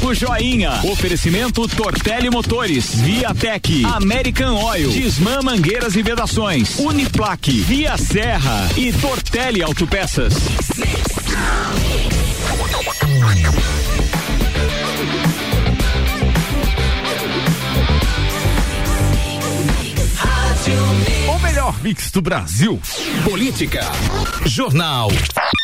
Papo Joinha. Oferecimento Tortelli Motores, Viatec, American Oil, Disman Mangueiras e Vedações, Uniplaque, Via Serra e Tortelli Autopeças. O melhor mix do Brasil. Política. Jornal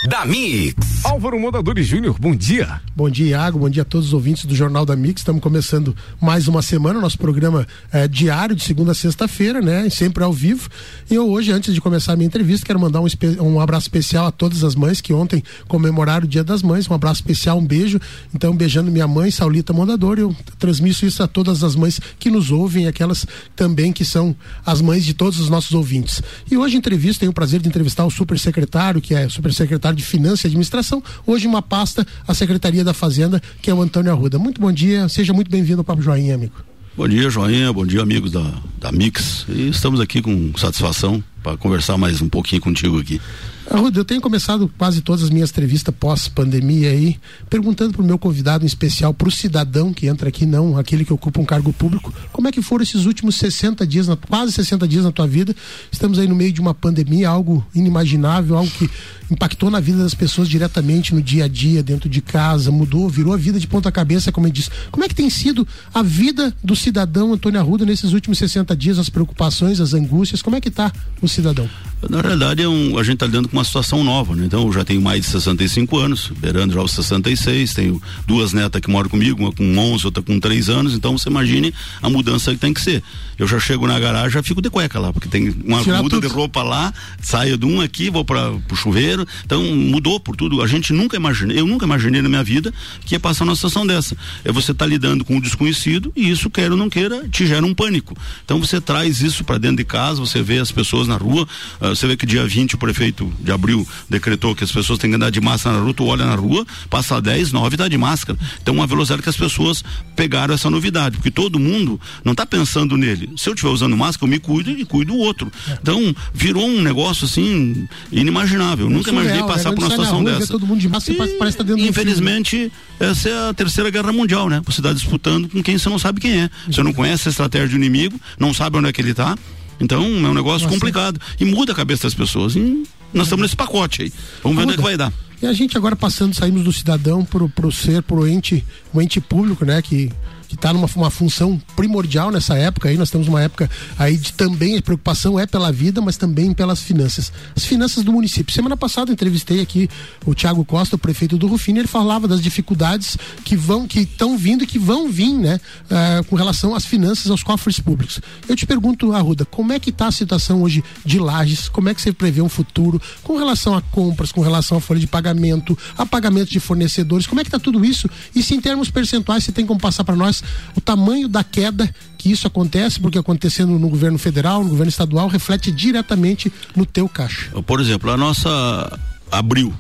da Mix. Álvaro Mondadores Júnior, bom dia. Bom dia, Iago. Bom dia a todos os ouvintes do Jornal da Mix. Estamos começando mais uma semana, nosso programa é, diário de segunda a sexta-feira, né? Sempre ao vivo. E eu hoje, antes de começar a minha entrevista, quero mandar um, um abraço especial a todas as mães que ontem comemoraram o Dia das Mães. Um abraço especial, um beijo. Então, beijando minha mãe, Saulita Mondador. Eu transmito isso a todas as mães que nos ouvem e aquelas também que são as mães de todos os nossos ouvintes. E hoje, entrevista, tenho o prazer de entrevistar o supersecretário, que é o supersecretário de Finanças e Administração. Hoje, uma pasta, a Secretaria da Fazenda, que é o Antônio Arruda. Muito bom dia, seja muito bem-vindo ao Papo Joinha, amigo. Bom dia, Joinha, bom dia, amigos da, da Mix. E estamos aqui com satisfação para conversar mais um pouquinho contigo aqui. Arruda, eu tenho começado quase todas as minhas entrevistas pós-pandemia aí, perguntando para o meu convidado em especial, para o cidadão que entra aqui, não aquele que ocupa um cargo público, como é que foram esses últimos 60 dias, quase 60 dias na tua vida? Estamos aí no meio de uma pandemia, algo inimaginável, algo que impactou na vida das pessoas diretamente no dia a dia, dentro de casa, mudou, virou a vida de ponta cabeça, como eu disse. Como é que tem sido a vida do cidadão Antônio Arruda nesses últimos 60 dias, as preocupações, as angústias, como é que está o cidadão? Na realidade, é um, a gente está lidando com uma situação nova, né? Então, eu já tenho mais de 65 anos, beirando já os 66, tenho duas netas que moram comigo, uma com 11, outra com 3 anos, então você imagine a mudança que tem que ser. Eu já chego na garagem, já fico de cueca lá, porque tem uma Tirar muda tudo. de roupa lá, saio de um aqui, vou para o chuveiro, então mudou por tudo. A gente nunca imaginei, eu nunca imaginei na minha vida que ia passar uma situação dessa. É você tá lidando com o desconhecido e isso, quer ou não queira, te gera um pânico. Então você traz isso para dentro de casa, você vê as pessoas na rua, você vê que dia 20 o prefeito de abril decretou que as pessoas têm que andar de máscara na rua, tu olha na rua, passa 10, 9 tá de máscara. Então uma velocidade que as pessoas pegaram essa novidade, porque todo mundo não está pensando nele. Se eu estiver usando máscara, eu me cuido e cuido do outro. Então virou um negócio assim inimaginável. Nunca imaginei né? passar por uma situação rua, dessa. Todo mundo de máscara, e, parece tá dentro infelizmente, essa é a terceira guerra mundial, né? Você está disputando com quem você não sabe quem é. Você não conhece a estratégia do inimigo, não sabe onde é que ele está então é um negócio Nossa. complicado. E muda a cabeça das pessoas. E nós estamos nesse pacote aí. Vamos ver onde é que vai dar. E a gente agora passando, saímos do cidadão pro, pro ser, pro ente, o ente público, né? Que que está numa uma função primordial nessa época aí, nós temos uma época aí de também a preocupação é pela vida, mas também pelas finanças. As finanças do município. Semana passada entrevistei aqui o Tiago Costa, o prefeito do Rufino, ele falava das dificuldades que vão, que estão vindo e que vão vir, né, uh, com relação às finanças, aos cofres públicos. Eu te pergunto, Arruda, como é que está a situação hoje de lajes? Como é que você prevê um futuro com relação a compras, com relação à folha de pagamento, a pagamento de fornecedores? Como é que está tudo isso? E se em termos percentuais você tem como passar para nós o tamanho da queda que isso acontece, porque acontecendo no governo federal, no governo estadual, reflete diretamente no teu caixa. Por exemplo, a nossa abril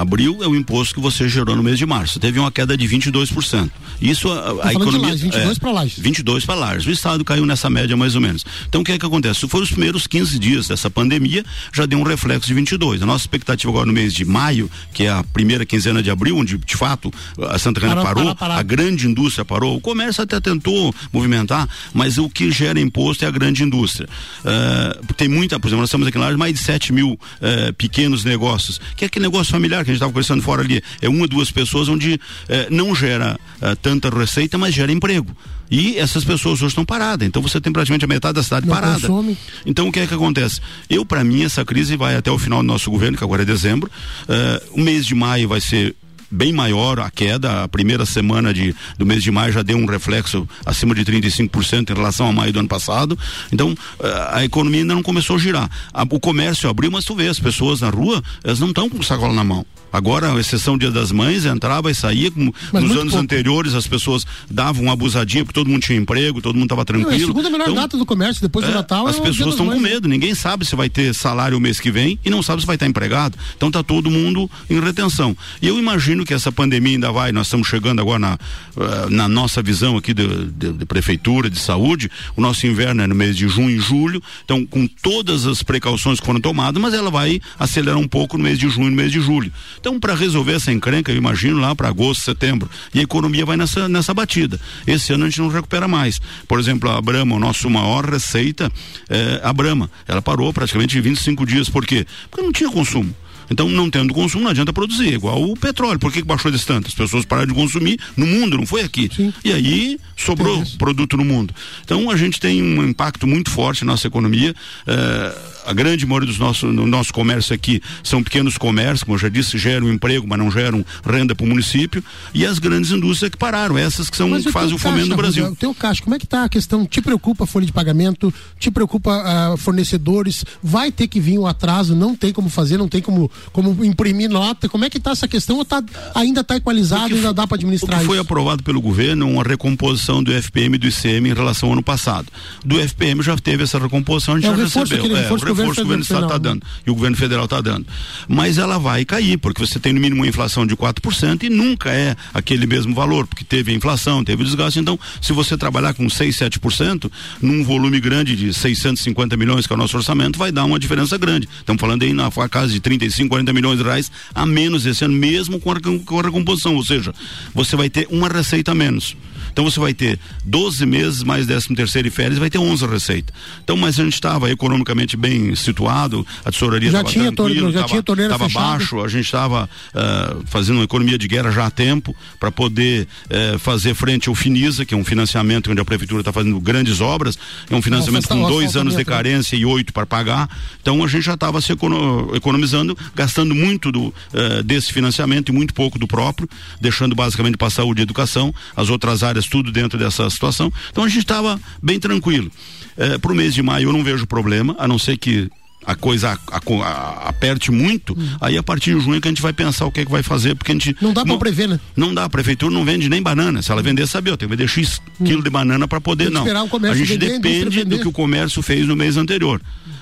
Abril é o imposto que você gerou no mês de março. Teve uma queda de 22%. Isso a, a economia. Lages, 22 é, para Lages. 22 para Lages. O Estado caiu nessa média mais ou menos. Então o que é que acontece? Se for os primeiros 15 dias dessa pandemia, já deu um reflexo de 22. A nossa expectativa agora no mês de maio, que é a primeira quinzena de abril, onde de fato a Santa Catarina parou, parou, parou, a grande indústria parou, o comércio até tentou movimentar, mas o que gera imposto é a grande indústria. Uh, tem muita, por exemplo, nós estamos aqui em Lages mais de 7 mil uh, pequenos negócios, que é aquele negócio familiar que a gente estava conversando fora ali, é uma, duas pessoas onde é, não gera é, tanta receita, mas gera emprego. E essas pessoas hoje estão paradas. Então você tem praticamente a metade da cidade não parada. Consome. Então o que é que acontece? Eu, para mim, essa crise vai até o final do nosso governo, que agora é dezembro. Uh, o mês de maio vai ser bem maior a queda. A primeira semana de, do mês de maio já deu um reflexo acima de 35% em relação a maio do ano passado. Então, eh, a economia ainda não começou a girar. o comércio abriu, mas tu vê, as pessoas na rua, elas não estão com sacola na mão. Agora, a exceção Dia das Mães, entrava e saía. Como nos anos pouco. anteriores, as pessoas davam uma abusadinha, porque todo mundo tinha emprego, todo mundo estava tranquilo. Não, é a segunda melhor então, data do comércio, depois do é, Natal. As é pessoas estão com medo, ninguém sabe se vai ter salário o mês que vem e não sabe se vai estar empregado. Então está todo mundo em retenção. E eu imagino imagino que essa pandemia ainda vai, nós estamos chegando agora na, uh, na nossa visão aqui de, de, de, prefeitura, de saúde, o nosso inverno é no mês de junho e julho, então com todas as precauções que foram tomadas, mas ela vai acelerar um pouco no mês de junho e no mês de julho. Então, para resolver essa encrenca, eu imagino lá para agosto, setembro, e a economia vai nessa, nessa batida. Esse ano a gente não recupera mais. Por exemplo, a Brama, o nosso maior receita, é a Brama. Ela parou praticamente 25 dias. Por quê? Porque não tinha consumo. Então, não tendo consumo, não adianta produzir. Igual o petróleo. Por que, que baixou desse tanto? As pessoas pararam de consumir no mundo, não foi aqui. Sim. E aí sobrou produto no mundo. Então, a gente tem um impacto muito forte na nossa economia. Eh, a grande maioria dos nossos no nosso comércio aqui são pequenos comércios, como eu já disse, geram emprego, mas não geram renda para o município, e as grandes indústrias que pararam, essas que são mas que fazem o fomento no Brasil. O teu caixa, como é que está a questão? Te preocupa a folha de pagamento? Te preocupa uh, fornecedores? Vai ter que vir o um atraso? Não tem como fazer, não tem como, como imprimir nota? Como é que está essa questão? Ou tá, ainda está equalizado, ainda dá para administrar? O que foi isso? aprovado pelo governo uma recomposição do FPM e do ICM em relação ao ano passado. Do FPM já teve essa recomposição, a gente é, já recebeu. É, reforço que o governo Estado está dando e o governo federal está dando. Mas ela vai cair, porque você tem no mínimo uma inflação de 4% e nunca é aquele mesmo valor, porque teve a inflação, teve o desgaste. Então, se você trabalhar com 6, 7%, num volume grande de 650 milhões, que é o nosso orçamento, vai dar uma diferença grande. Estamos falando aí na casa de 35, 40 milhões de reais a menos esse ano, mesmo com a, com a recomposição. Ou seja, você vai ter uma receita a menos. Então você vai ter 12 meses mais 13 terceiro e férias, vai ter 11 receita. Então, mas a gente estava economicamente bem situado, a tesouraria estava tranquila, estava baixo, a gente estava uh, eh, fazendo uma economia de guerra já há tempo para poder uh, fazer frente ao Finisa, que é um financiamento onde a prefeitura está fazendo grandes obras, é um financiamento com dois anos de carência e oito para pagar. Então a gente já estava se economizando, gastando muito do, uh, desse financiamento e muito pouco do próprio, deixando basicamente para a saúde e educação, as outras áreas tudo dentro dessa situação. Então a gente estava bem tranquilo. É, Para o mês de maio eu não vejo problema, a não ser que a coisa a, a, a, aperte muito, hum. aí a partir de junho que a gente vai pensar o que é que vai fazer, porque a gente. Não dá para prever, né? Não dá, a prefeitura não vende nem banana. Se ela vender, sabe, ó, tem que vender X hum. quilo de banana para poder, não. A gente depende do que o comércio fez no mês anterior.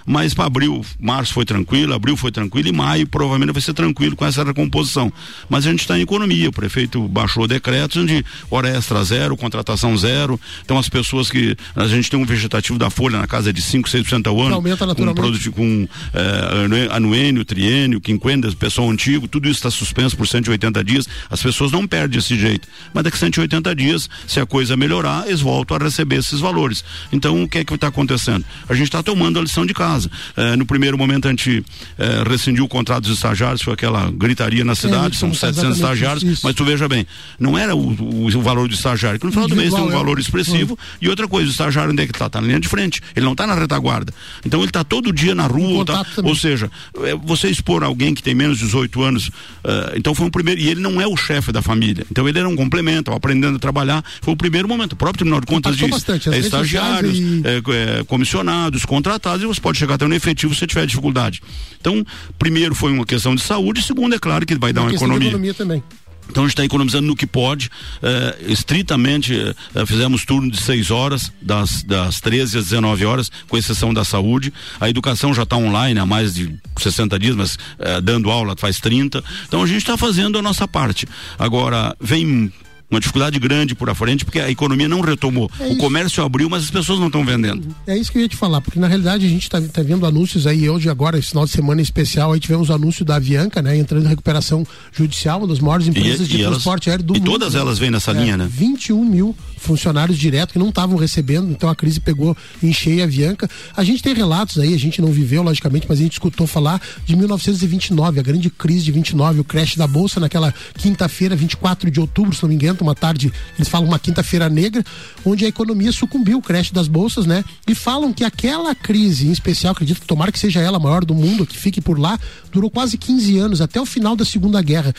Mas para abril, março foi tranquilo, abril foi tranquilo e maio provavelmente vai ser tranquilo com essa recomposição. Mas a gente está em economia, o prefeito baixou decretos de hora extra zero, contratação zero. Então as pessoas que. A gente tem um vegetativo da folha na casa de 5, 6% ao ano. Aumenta naturalmente. Com, com é, anuênio, triênio, quinquênio, pessoal antigo, tudo isso está suspenso por 180 dias. As pessoas não perdem esse jeito. Mas daqui a 180 dias, se a coisa melhorar, eles voltam a receber esses valores. Então o que é que está acontecendo? A gente está tomando a lição de casa casa. É, no primeiro momento a gente é, rescindiu o contrato dos estagiários, foi aquela gritaria na cidade, é, são 700 estagiários, isso. mas tu veja bem, não era o, o, o valor do estagiário, que no final do mês tem um valor expressivo, e outra coisa, o estagiário onde é que está? Está na linha de frente, ele não está na retaguarda. Então ele está todo dia na rua, tá, ou seja, você expor alguém que tem menos de 18 anos, uh, então foi um primeiro, e ele não é o chefe da família, então ele era um complemento, aprendendo a trabalhar, foi o primeiro momento. O próprio Tribunal de Contas diz, bastante, é estagiários, e... é, é, comissionados, contratados, e você pode chegar até no efetivo se tiver dificuldade. Então, primeiro foi uma questão de saúde, segundo, é claro que vai dar uma, uma economia. economia também. Então a gente está economizando no que pode. Eh, estritamente eh, fizemos turno de 6 horas, das, das 13 às 19 horas, com exceção da saúde. A educação já está online há mais de 60 dias, mas eh, dando aula faz 30. Então a gente está fazendo a nossa parte. Agora, vem uma dificuldade grande por à frente, porque a economia não retomou. É o comércio abriu, mas as pessoas não estão vendendo. É isso que eu ia te falar, porque na realidade a gente está tá vendo anúncios aí, hoje agora, esse final de semana especial, aí tivemos o anúncio da Avianca, né, entrando em recuperação judicial, uma das maiores empresas e, de e transporte elas, aéreo do e mundo. E todas elas vêm nessa é, linha, né? 21 mil funcionários diretos que não estavam recebendo, então a crise pegou em cheia a Avianca. A gente tem relatos aí, a gente não viveu, logicamente, mas a gente escutou falar de 1929, a grande crise de 29, o crash da Bolsa naquela quinta-feira, 24 de outubro, se não me engano, uma tarde eles falam uma quinta-feira negra, onde a economia sucumbiu, o crash das bolsas, né? E falam que aquela crise, em especial, acredito tomara que seja ela a maior do mundo, que fique por lá, durou quase 15 anos, até o final da Segunda Guerra.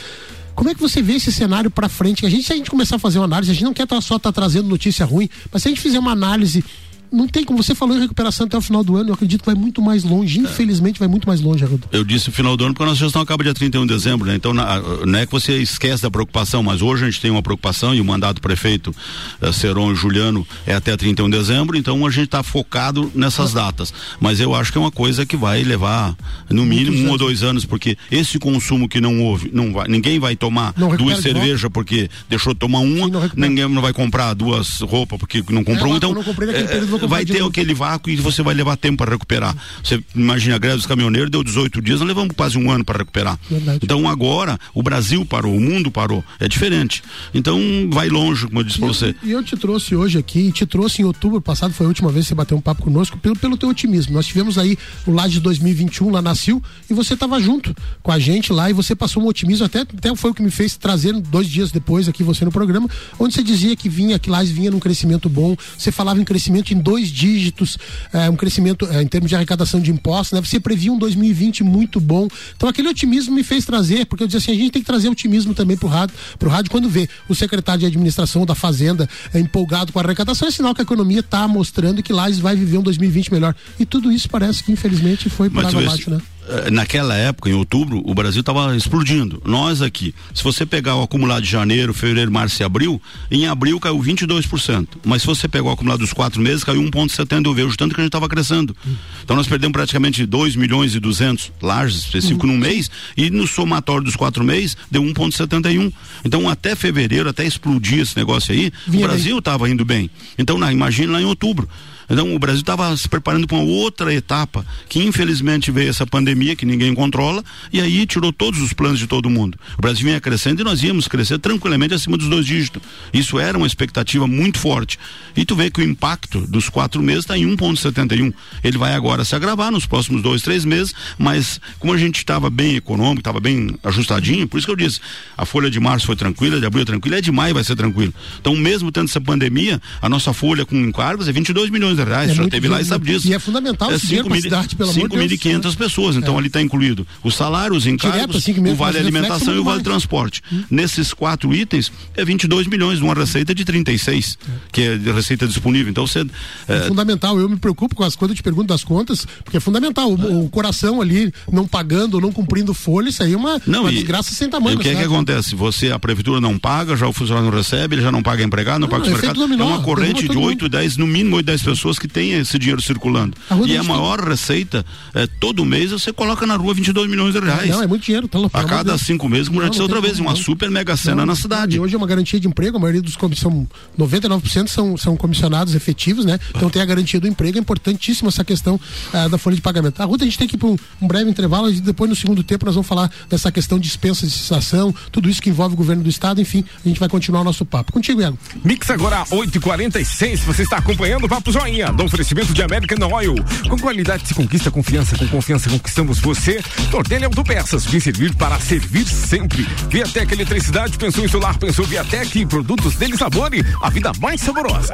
Como é que você vê esse cenário para frente? A gente, se a gente começar a fazer uma análise, a gente não quer só estar tá trazendo notícia ruim, mas se a gente fizer uma análise não tem, como você falou em recuperação até o final do ano, eu acredito que vai muito mais longe, infelizmente vai muito mais longe. Eu disse final do ano porque a nossa gestão acaba dia 31 de dezembro, né? Então na, não é que você esquece da preocupação, mas hoje a gente tem uma preocupação e o mandato do prefeito uh, Seron Juliano é até 31 de dezembro, então a gente está focado nessas datas. Mas eu acho que é uma coisa que vai levar no mínimo um ou dois anos, porque esse consumo que não houve, não vai, ninguém vai tomar duas cervejas porque deixou de tomar uma, não ninguém não vai comprar duas roupas porque não comprou, é, então não comprei, é, vai ter aquele vácuo e você vai levar tempo para recuperar. Você imagina a greve dos caminhoneiros deu 18 dias, nós levamos quase um ano para recuperar. Verdade. Então agora o Brasil parou, o mundo parou, é diferente. Então vai longe, como eu disse para você. E eu te trouxe hoje aqui, te trouxe em outubro passado, foi a última vez que você bateu um papo conosco, pelo, pelo teu otimismo. Nós tivemos aí o Laje 2021 lá na Sil e você estava junto com a gente lá e você passou um otimismo, até, até foi o que me fez trazer dois dias depois aqui você no programa, onde você dizia que vinha, que Laje vinha num crescimento bom, você falava em crescimento em dois dígitos, é, um crescimento é, em termos de arrecadação de impostos, né? Você previa um 2020 muito bom. Então aquele otimismo me fez trazer, porque eu dizia assim, a gente tem que trazer otimismo também pro rádio, pro rádio quando vê o secretário de administração da Fazenda é, empolgado com a arrecadação, é sinal que a economia está mostrando que Lages vai viver um 2020 melhor. E tudo isso parece que infelizmente foi por água abaixo, né? Eh, naquela época, em outubro, o Brasil estava explodindo. Nós aqui, se você pegar o acumulado de janeiro, fevereiro, março e abril, em abril caiu 22%. Mas se você pegar o acumulado dos quatro meses, caiu 1,70. Eu vejo tanto que a gente estava crescendo. Então nós perdemos praticamente 2 milhões e 200 lajes específico uhum. num mês e no somatório dos quatro meses deu 1,71. Então até fevereiro, até explodir esse negócio aí, Vinha o Brasil estava indo bem. Então na, imagine lá em outubro. Então o Brasil estava se preparando para uma outra etapa, que infelizmente veio essa pandemia que ninguém controla, e aí tirou todos os planos de todo mundo. O Brasil vinha crescendo e nós íamos crescer tranquilamente acima dos dois dígitos. Isso era uma expectativa muito forte. E tu vê que o impacto dos quatro meses está em 1,71. Ele vai agora se agravar nos próximos dois, três meses, mas como a gente estava bem econômico, estava bem ajustadinho, por isso que eu disse, a folha de março foi tranquila, de abril é tranquila, é de maio vai ser tranquilo. Então, mesmo tendo essa pandemia, a nossa folha com encargos é 22 milhões de reais, é já teve lá e sabe disso. E é fundamental é 5.500 pessoas, então é. ali está incluído os salários, encargos, o vale alimentação e o vale transporte. Hum. Nesses quatro itens, é 22 milhões, uma receita de 36, é. que é de receita disponível. Então você. É, é, fundamental, eu me preocupo com as quando eu te pergunto das contas, porque é fundamental. O, o coração ali não pagando ou não cumprindo folha, isso aí é uma, não, uma e, desgraça sem tamanho. E o que é que acontece? Você, a prefeitura não paga, já o funcionário não recebe, ele já não paga empregado, não, não paga o mercado. É uma corrente de 8, 10, no mínimo 8, 10 pessoas que tem esse dinheiro circulando. E a maior tem... receita, é, todo mês você coloca na rua 22 milhões de reais. Não, é muito dinheiro. Tá a cada cinco meses, como já disse outra vez, uma super mega cena na cidade. E hoje é uma garantia de emprego, a maioria dos são 99% são, são comissionados efetivos, né? Então tem a garantia do emprego, é importantíssima essa questão uh, da folha de pagamento. A Ruta a gente tem que ir para um, um, breve intervalo e depois no segundo tempo nós vamos falar dessa questão de dispensa de cessação, tudo isso que envolve o governo do estado, enfim, a gente vai continuar o nosso papo. Contigo, Iago. Mix agora 8h46, você está acompanhando o Papo Joinha, do oferecimento de American Oil. Com qualidade se conquista confiança, com confiança conquistamos você. Tortelli Autopeças, vem servir para servir sempre. Viatec Eletricidade, pensou em solar, pensou Viatec, produtos dele Sabore, a vida mais saborosa.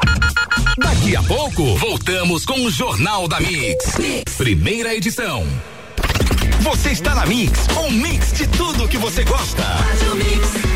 Daqui a pouco, voltamos com o Jornal da mix. Primeira edição. Você está na Mix, um mix de tudo que você gosta. Faz o mix.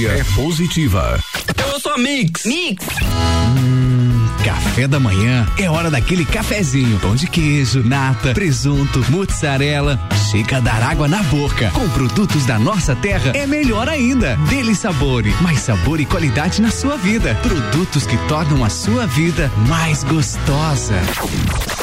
energia é positiva. Eu sou a Mix. Mix. Hum, café da manhã é hora daquele cafezinho. Pão de queijo, nata, presunto, mozzarella. Chega a dar água na boca. Com produtos da nossa terra é melhor ainda. Dele sabor, mais sabor e qualidade na sua vida. Produtos que tornam a sua vida mais gostosa.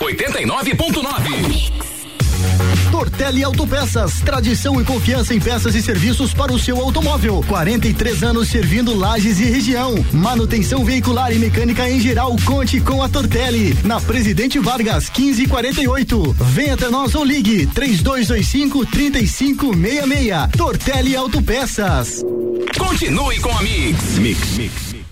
89.9 Tortelli Autopeças, tradição e confiança em peças e serviços para o seu automóvel. 43 anos servindo lajes e região. Manutenção veicular e mecânica em geral, conte com a Tortelli. Na Presidente Vargas, 1548. Venha até nós ou ligue 3225 3566. Tortelli Autopeças. Continue com a Mix. Mix, mix.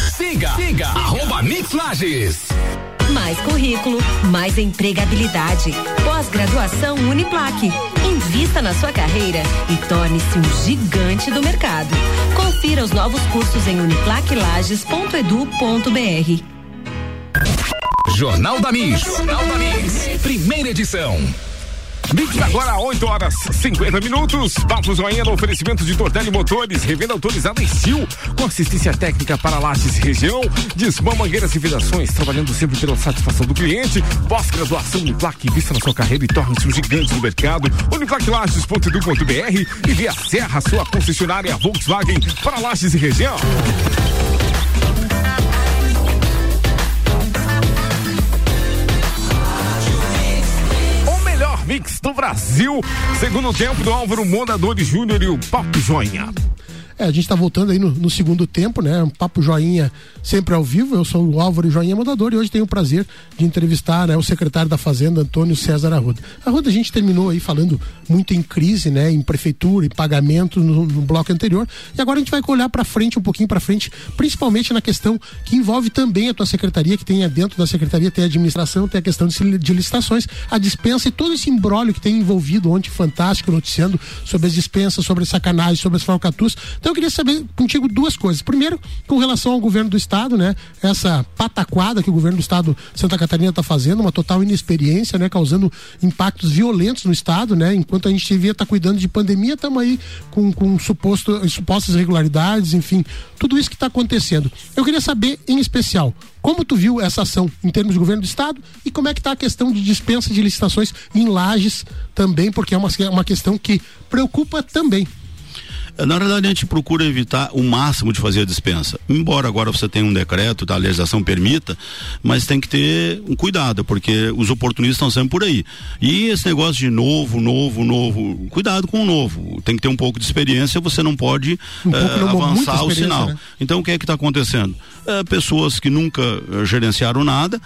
Siga, siga, arroba Mix Lages. Mais currículo, mais empregabilidade. Pós-graduação Uniplaque. Invista na sua carreira e torne-se um gigante do mercado. Confira os novos cursos em uniplaquelages.edu.br. Jornal da Mix. Jornal da Mix. Primeira edição. Mix agora 8 horas 50 minutos. Papo Joinha no oferecimento de Tortelli Motores, revenda autorizada em Sil, com assistência técnica para Lages e região, Desmã Mangueiras e Vedações, trabalhando sempre pela satisfação do cliente. Pós-graduação Uniplac, vista na sua carreira e torne-se um gigante do mercado. Uniplaclages.edu.br e via Serra, sua concessionária Volkswagen para Lages e região. Mix do Brasil. Segundo tempo do Álvaro Mondadores Júnior e o Papo Joinha. É, a gente está voltando aí no, no, segundo tempo, né? Um papo joinha sempre ao vivo. Eu sou o Álvaro Joinha Mandador e hoje tenho o prazer de entrevistar né, o secretário da Fazenda, Antônio César Arruda. Arruda, a gente terminou aí falando muito em crise, né? Em prefeitura e pagamento no, no bloco anterior. E agora a gente vai olhar para frente, um pouquinho para frente, principalmente na questão que envolve também a tua secretaria, que tem dentro da secretaria, tem a administração, tem a questão de, de licitações, a dispensa e todo esse embrólio que tem envolvido ontem, fantástico, noticiando sobre as dispensas, sobre sacanagem, sobre as falcatrus. Então eu queria saber contigo duas coisas. Primeiro, com relação ao governo do estado, né? Essa pataquada que o governo do estado Santa Catarina está fazendo, uma total inexperiência, né? Causando impactos violentos no estado, né? Enquanto a gente devia estar tá cuidando de pandemia, estamos aí com, com suposto, supostas irregularidades, enfim, tudo isso que está acontecendo. Eu queria saber, em especial, como tu viu essa ação em termos de governo do estado e como é que está a questão de dispensa de licitações em lajes também, porque é uma, uma questão que preocupa também. Na realidade, a gente procura evitar o máximo de fazer a dispensa. Embora agora você tenha um decreto, tá, a legislação permita, mas tem que ter um cuidado, porque os oportunistas estão sempre por aí. E esse negócio de novo, novo, novo, cuidado com o novo. Tem que ter um pouco de experiência, você não pode um eh, avançar o sinal. Né? Então, o que é que está acontecendo? Eh, pessoas que nunca eh, gerenciaram nada,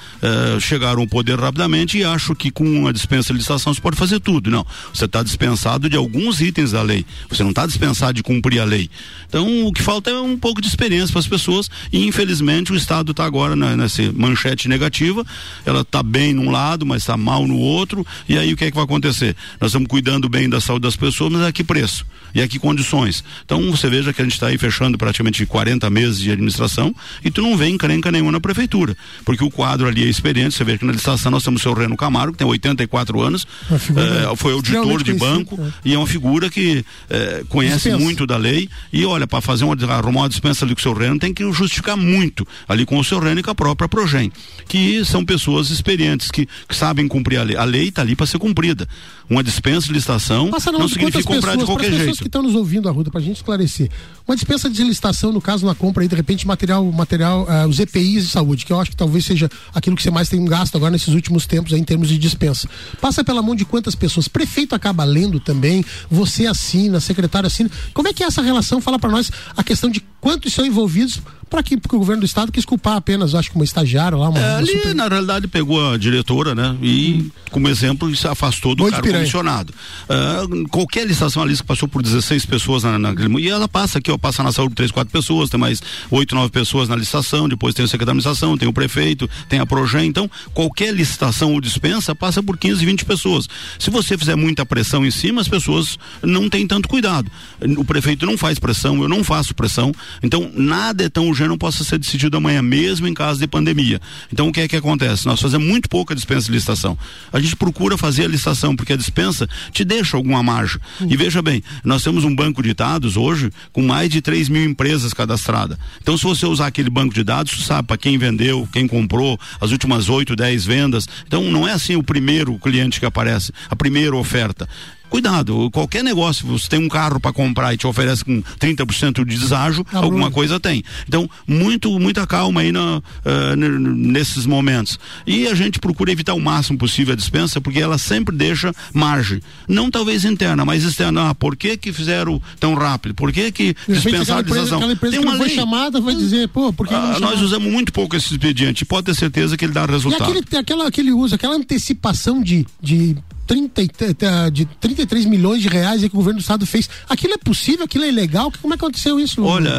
chegaram ao poder rapidamente e acham que com a dispensa de licitação você pode fazer tudo. Não. Você está dispensado de alguns itens da lei. Você não está dispensado de de cumprir a lei. Então, o que falta é um pouco de experiência para as pessoas e, infelizmente, o Estado está agora nessa manchete negativa. Ela está bem num lado, mas está mal no outro. E aí, o que é que vai acontecer? Nós estamos cuidando bem da saúde das pessoas, mas a que preço? E a que condições? Então, você veja que a gente está aí fechando praticamente 40 meses de administração e tu não vê encrenca nenhuma na prefeitura. Porque o quadro ali é experiente. Você vê que na licitação nós temos o seu Reno Camargo, que tem 84 anos, é, foi auditor de banco é. e é uma figura que é, conhece dispensa. muito da lei. E olha, para fazer uma, arrumar uma dispensa ali com o seu Reno, tem que justificar muito ali com o seu Reno e com a própria Progem, que são pessoas experientes, que, que sabem cumprir a lei. A lei está ali para ser cumprida. Uma dispensa de licitação não, significa comprar de qualquer jeito. Que estão nos ouvindo, Arruda, para a gente esclarecer. Uma dispensa de licitação, no caso, na compra aí, de repente, material, material, uh, os EPIs de saúde, que eu acho que talvez seja aquilo que você mais tem gasto agora nesses últimos tempos aí, em termos de dispensa. Passa pela mão de quantas pessoas? Prefeito acaba lendo também, você assina, secretário assina. Como é que é essa relação? Fala para nós a questão de quantos são envolvidos para que porque o governo do estado quis culpar apenas, acho que uma estagiária lá, uma, é, ali super... na realidade pegou a diretora, né? E como exemplo se afastou do cargo comissionado. Uh, qualquer licitação ali que passou por 16 pessoas na, na, e ela passa aqui, ó, passa na saúde três, quatro pessoas, tem mais oito, nove pessoas na licitação, depois tem o secretário de administração, tem o prefeito, tem a Progen, então qualquer licitação ou dispensa passa por 15, 20 pessoas. Se você fizer muita pressão em cima, as pessoas não têm tanto cuidado. O prefeito não faz pressão, eu não faço pressão, então nada é tão urgente não possa ser decidido amanhã, mesmo em caso de pandemia. Então o que é que acontece? Nós fazemos muito pouca dispensa de licitação. A gente procura fazer a licitação, porque a dispensa te deixa alguma margem. Uhum. E veja bem, nós temos um banco de dados hoje com mais de 3 mil empresas cadastradas. Então, se você usar aquele banco de dados, você sabe para quem vendeu, quem comprou, as últimas 8, 10 vendas. Então, não é assim o primeiro cliente que aparece, a primeira oferta cuidado, qualquer negócio, você tem um carro para comprar e te oferece com 30% de deságio, ah, alguma coisa tem. Então, muito, muita calma aí na, uh, nesses momentos. E a gente procura evitar o máximo possível a dispensa, porque ela sempre deixa margem. Não talvez interna, mas externa. Ah, por que que fizeram tão rápido? Por que que dispensaram a? Aquela empresa tem uma que lei. chamada vai dizer, pô, por que ah, Nós usamos muito pouco esse expediente, pode ter certeza que ele dá resultado. E aquele, aquela, aquele uso, aquela antecipação de, de 30, de 33 milhões de reais que o governo do estado fez. Aquilo é possível? Aquilo é legal? Como é que aconteceu isso? Olha,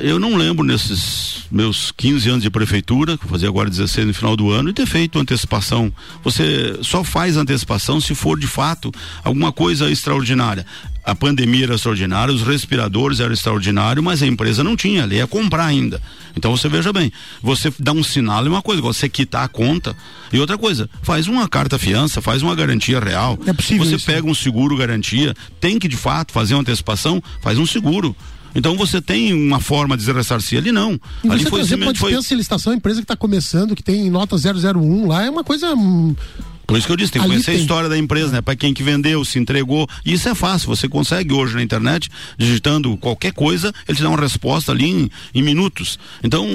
eu não lembro nesses meus 15 anos de prefeitura, que vou fazer agora 16 no final do ano, e ter feito antecipação. Você só faz antecipação se for de fato alguma coisa extraordinária a pandemia era extraordinária, os respiradores eram extraordinários, mas a empresa não tinha, ela ia comprar ainda. Então você veja bem, você dá um sinal é uma coisa, você quitar a conta. E outra coisa, faz uma carta fiança, faz uma garantia real. É possível você isso. pega um seguro garantia, tem que de fato fazer uma antecipação, faz um seguro. Então você tem uma forma de ressarcir ali não. E ali foi simplesmente pode foi... pensar licitação, a empresa que está começando, que tem nota 001 lá, é uma coisa hum, por isso que eu disse, tem que conhecer tem. a história da empresa, né? Para quem que vendeu, se entregou. E isso é fácil, você consegue hoje na internet, digitando qualquer coisa, ele te dá uma resposta ali em, em minutos. Então,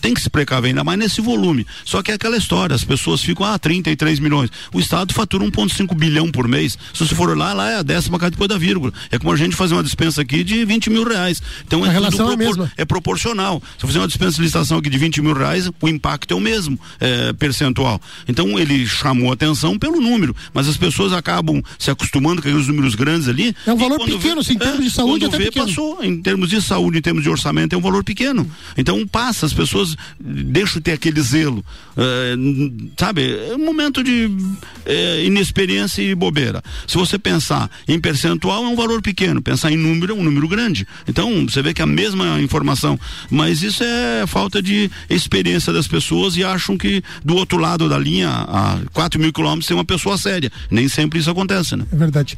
tem que se precaver ainda mais nesse volume. Só que é aquela história, as pessoas ficam, ah, 33 milhões. O Estado fatura 1,5 bilhão por mês. Se você for lá, lá é a décima cada depois da vírgula. É como a gente fazer uma dispensa aqui de 20 mil reais. Então a é relação é, mesma. é proporcional. Se eu fizer uma dispensa de licitação aqui de 20 mil reais, o impacto é o mesmo, é, percentual. Então ele chamou a atenção pelo número, mas as pessoas acabam se acostumando com os números grandes ali. É um valor pequeno, vê, assim, em termos de saúde até vê, pequeno. passou, em termos de saúde, em termos de orçamento, é um valor pequeno. Então passa, as pessoas deixam de ter aquele zelo, uh, sabe? É um momento de uh, inexperiência e bobeira. Se você pensar em percentual, é um valor pequeno, pensar em número, é um número grande. Então, você vê que é a mesma informação, mas isso é falta de experiência das pessoas e acham que do outro lado da linha, a 4 mil quilômetros, ser uma pessoa séria. Nem sempre isso acontece, né? É verdade.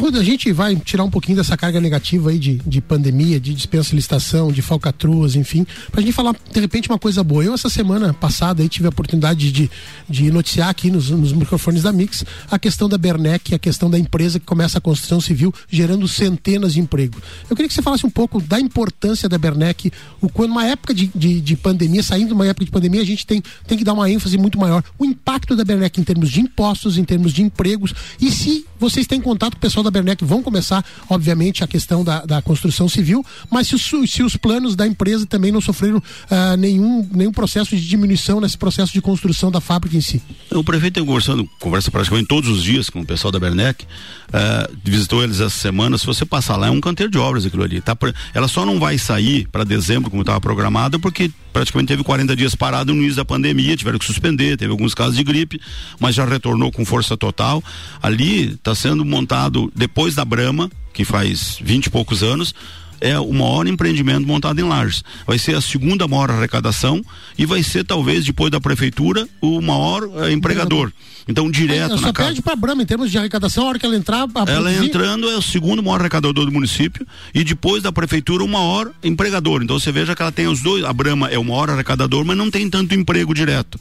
Ruda, a gente vai tirar um pouquinho dessa carga negativa aí de, de pandemia, de dispensa de licitação, de falcatruas, enfim, pra gente falar, de repente, uma coisa boa. Eu, essa semana passada, aí tive a oportunidade de, de noticiar aqui nos, nos microfones da Mix a questão da Bernec, a questão da empresa que começa a construção civil, gerando centenas de empregos. Eu queria que você falasse um pouco da importância da Bernec, o quando uma época de, de, de pandemia, saindo de uma época de pandemia, a gente tem, tem que dar uma ênfase muito maior. O impacto da Bernec em termos termos de impostos, em termos de empregos. E se vocês têm contato com o pessoal da Bernec, vão começar, obviamente, a questão da, da construção civil, mas se os, se os planos da empresa também não sofreram uh, nenhum, nenhum processo de diminuição nesse processo de construção da fábrica em si. O prefeito tem conversando, conversa praticamente todos os dias com o pessoal da Bernec, uh, visitou eles essa semana. Se você passar lá, é um canteiro de obras aquilo ali. Tá, ela só não vai sair para dezembro, como estava programada, porque praticamente teve 40 dias parado no início da pandemia, tiveram que suspender, teve alguns casos de gripe, mas já retornou com força total. Ali está sendo montado, depois da Brama, que faz 20 e poucos anos, é o maior empreendimento montado em Lages. Vai ser a segunda maior arrecadação e vai ser talvez depois da prefeitura o maior é, empregador. Então direto é, na casa. perde para Brama em termos de arrecadação, a hora que ela entrar, ela produzir... entrando é o segundo maior arrecadador do município e depois da prefeitura o maior empregador. Então você veja que ela tem os dois, a Brama é o maior arrecadador, mas não tem tanto emprego direto.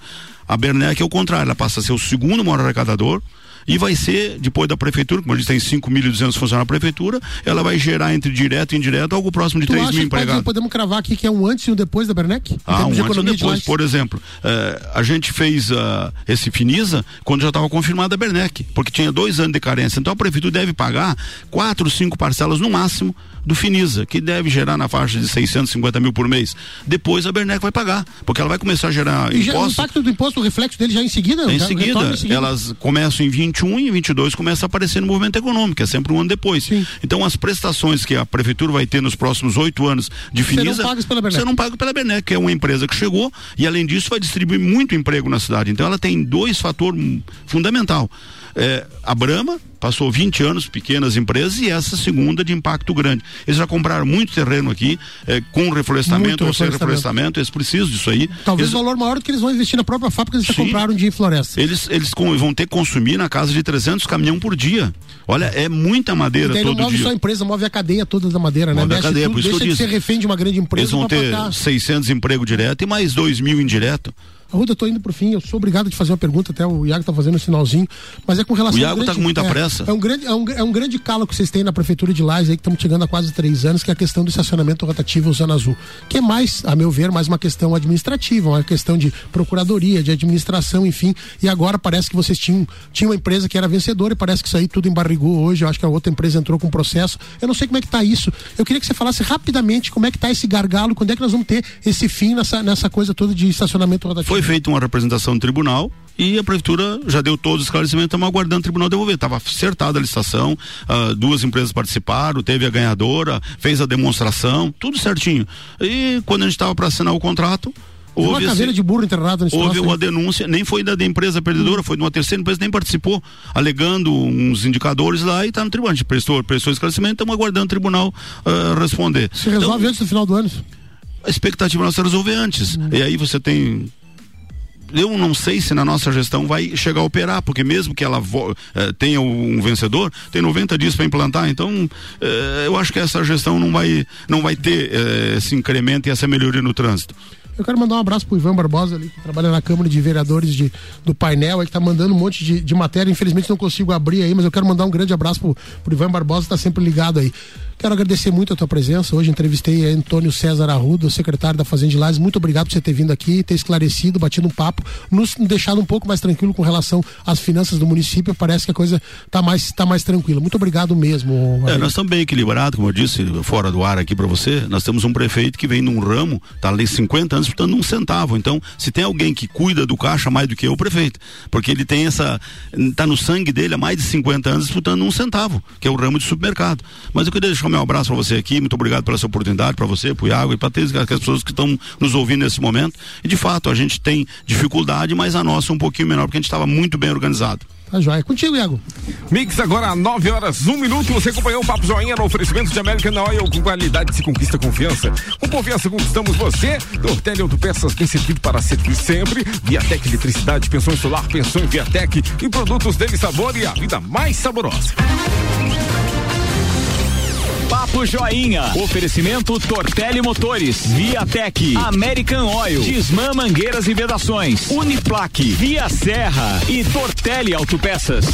A Bernec é o contrário, ela passa a ser o segundo maior arrecadador e vai ser, depois da prefeitura, como a gente tem 5.200 funcionários na prefeitura, ela vai gerar entre direto e indireto algo próximo de tu 3 mil empregados. Pode, podemos cravar aqui que é um antes e um depois da Bernec? Ah, um de antes e um depois. Por exemplo, eh, a gente fez uh, esse Finisa quando já estava confirmada a Bernec, porque tinha dois anos de carência. Então a prefeitura deve pagar quatro, cinco parcelas no máximo do Finisa, que deve gerar na faixa de 650 mil por mês. Depois a Bernec vai pagar, porque ela vai começar a gerar e impostos. Já, o impacto do imposto, o reflexo dele já em seguida? Em, seguida, em seguida, elas começam em 21 e em 22 começa a aparecer no movimento econômico, é sempre um ano depois. Sim. Então as prestações que a prefeitura vai ter nos próximos oito anos de Finisa, você não paga pela Bernec, que é uma empresa que chegou e além disso vai distribuir muito emprego na cidade. Então ela tem dois fatores fundamental. É, a Brama passou 20 anos, pequenas empresas, e essa segunda de impacto grande. Eles já compraram muito terreno aqui, é, com reflorestamento ou sem reflorestamento, eles precisam disso aí. Talvez eles... o valor maior do que eles vão investir na própria fábrica, eles Sim. já compraram de floresta. Eles, eles vão ter que consumir na casa de 300 caminhão por dia. Olha, é muita madeira todo não move dia. só a empresa, move a cadeia toda da madeira, né? move né? a cadeia, tudo, por isso deixa que eu de disse. ser refém de uma grande empresa. Eles vão ter 600 empregos direto e mais 2 mil indireto. Arruda, eu tô indo pro fim, eu sou obrigado de fazer uma pergunta, até o Iago tá fazendo um sinalzinho, mas é com relação O Iago grande, tá com muita é, pressa. É um grande, é um, é um grande calo que vocês têm na prefeitura de Lages aí, que estamos chegando a quase três anos, que é a questão do estacionamento rotativo usando azul. Que é mais, a meu ver, mais uma questão administrativa, uma questão de procuradoria, de administração, enfim. E agora parece que vocês tinham, tinham uma empresa que era vencedora e parece que isso aí tudo embarrigou hoje. Eu acho que a outra empresa entrou com um processo. Eu não sei como é que tá isso. Eu queria que você falasse rapidamente como é que tá esse gargalo, quando é que nós vamos ter esse fim nessa, nessa coisa toda de estacionamento rotativo. Foi feita uma representação no tribunal e a prefeitura já deu todos os esclarecimentos, estamos aguardando o tribunal devolver. Estava acertada a licitação, uh, duas empresas participaram, teve a ganhadora, fez a demonstração, tudo certinho. E quando a gente estava para assinar o contrato, Houve uma caveira de burro enterrado nesse Houve uma denúncia, nem foi da, da empresa perdedora, foi de uma terceira empresa, nem participou, alegando uns indicadores lá e está no tribunal. A gente prestou, prestou esclarecimento, estamos aguardando o tribunal uh, responder. Se resolve então, antes do final do ano? A expectativa nossa é resolver antes. Hum. E aí você tem eu não sei se na nossa gestão vai chegar a operar, porque mesmo que ela eh, tenha um vencedor, tem 90 dias para implantar. Então, eh, eu acho que essa gestão não vai, não vai ter eh, esse incremento e essa melhoria no trânsito. Eu quero mandar um abraço pro Ivan Barbosa ali, que trabalha na Câmara de Vereadores de, do painel, aí que tá mandando um monte de, de matéria. Infelizmente não consigo abrir aí, mas eu quero mandar um grande abraço pro, pro Ivan Barbosa, que tá sempre ligado aí. Quero agradecer muito a tua presença. Hoje entrevistei Antônio César Arruda, secretário da Fazenda de Lages. Muito obrigado por você ter vindo aqui, ter esclarecido, batido um papo, nos deixado um pouco mais tranquilo com relação às finanças do município. Parece que a coisa está mais, tá mais tranquila. Muito obrigado mesmo. É, nós estamos bem equilibrados, como eu disse, fora do ar aqui para você. Nós temos um prefeito que vem num ramo, está ali 50 anos disputando um centavo. Então, se tem alguém que cuida do caixa mais do que eu, o prefeito. Porque ele tem essa. está no sangue dele há mais de 50 anos disputando um centavo, que é o ramo de supermercado. Mas eu queria deixar deixar meu abraço para você aqui. Muito obrigado pela sua oportunidade, para você, para o Iago e para todas as pessoas que estão nos ouvindo nesse momento. E de fato, a gente tem dificuldade, mas a nossa é um pouquinho menor, porque a gente estava muito bem organizado. Tá joia. Contigo, Iago. Mix agora, 9 horas, 1 minuto. Você acompanhou o Papo Joinha no oferecimento de American Oil. Com qualidade se conquista confiança. Com confiança conquistamos você. Tortelli Autopeças bem servido para servir sempre. Viatec Eletricidade, pensão solar, pensão em Viatec. E produtos dele sabor e a vida mais saborosa. Papo Joinha. Oferecimento Tortelli Motores, Viatec, American Oil, Disman Mangueiras e Vedações, Uniplaque, Via Serra e Tortelli Autopeças.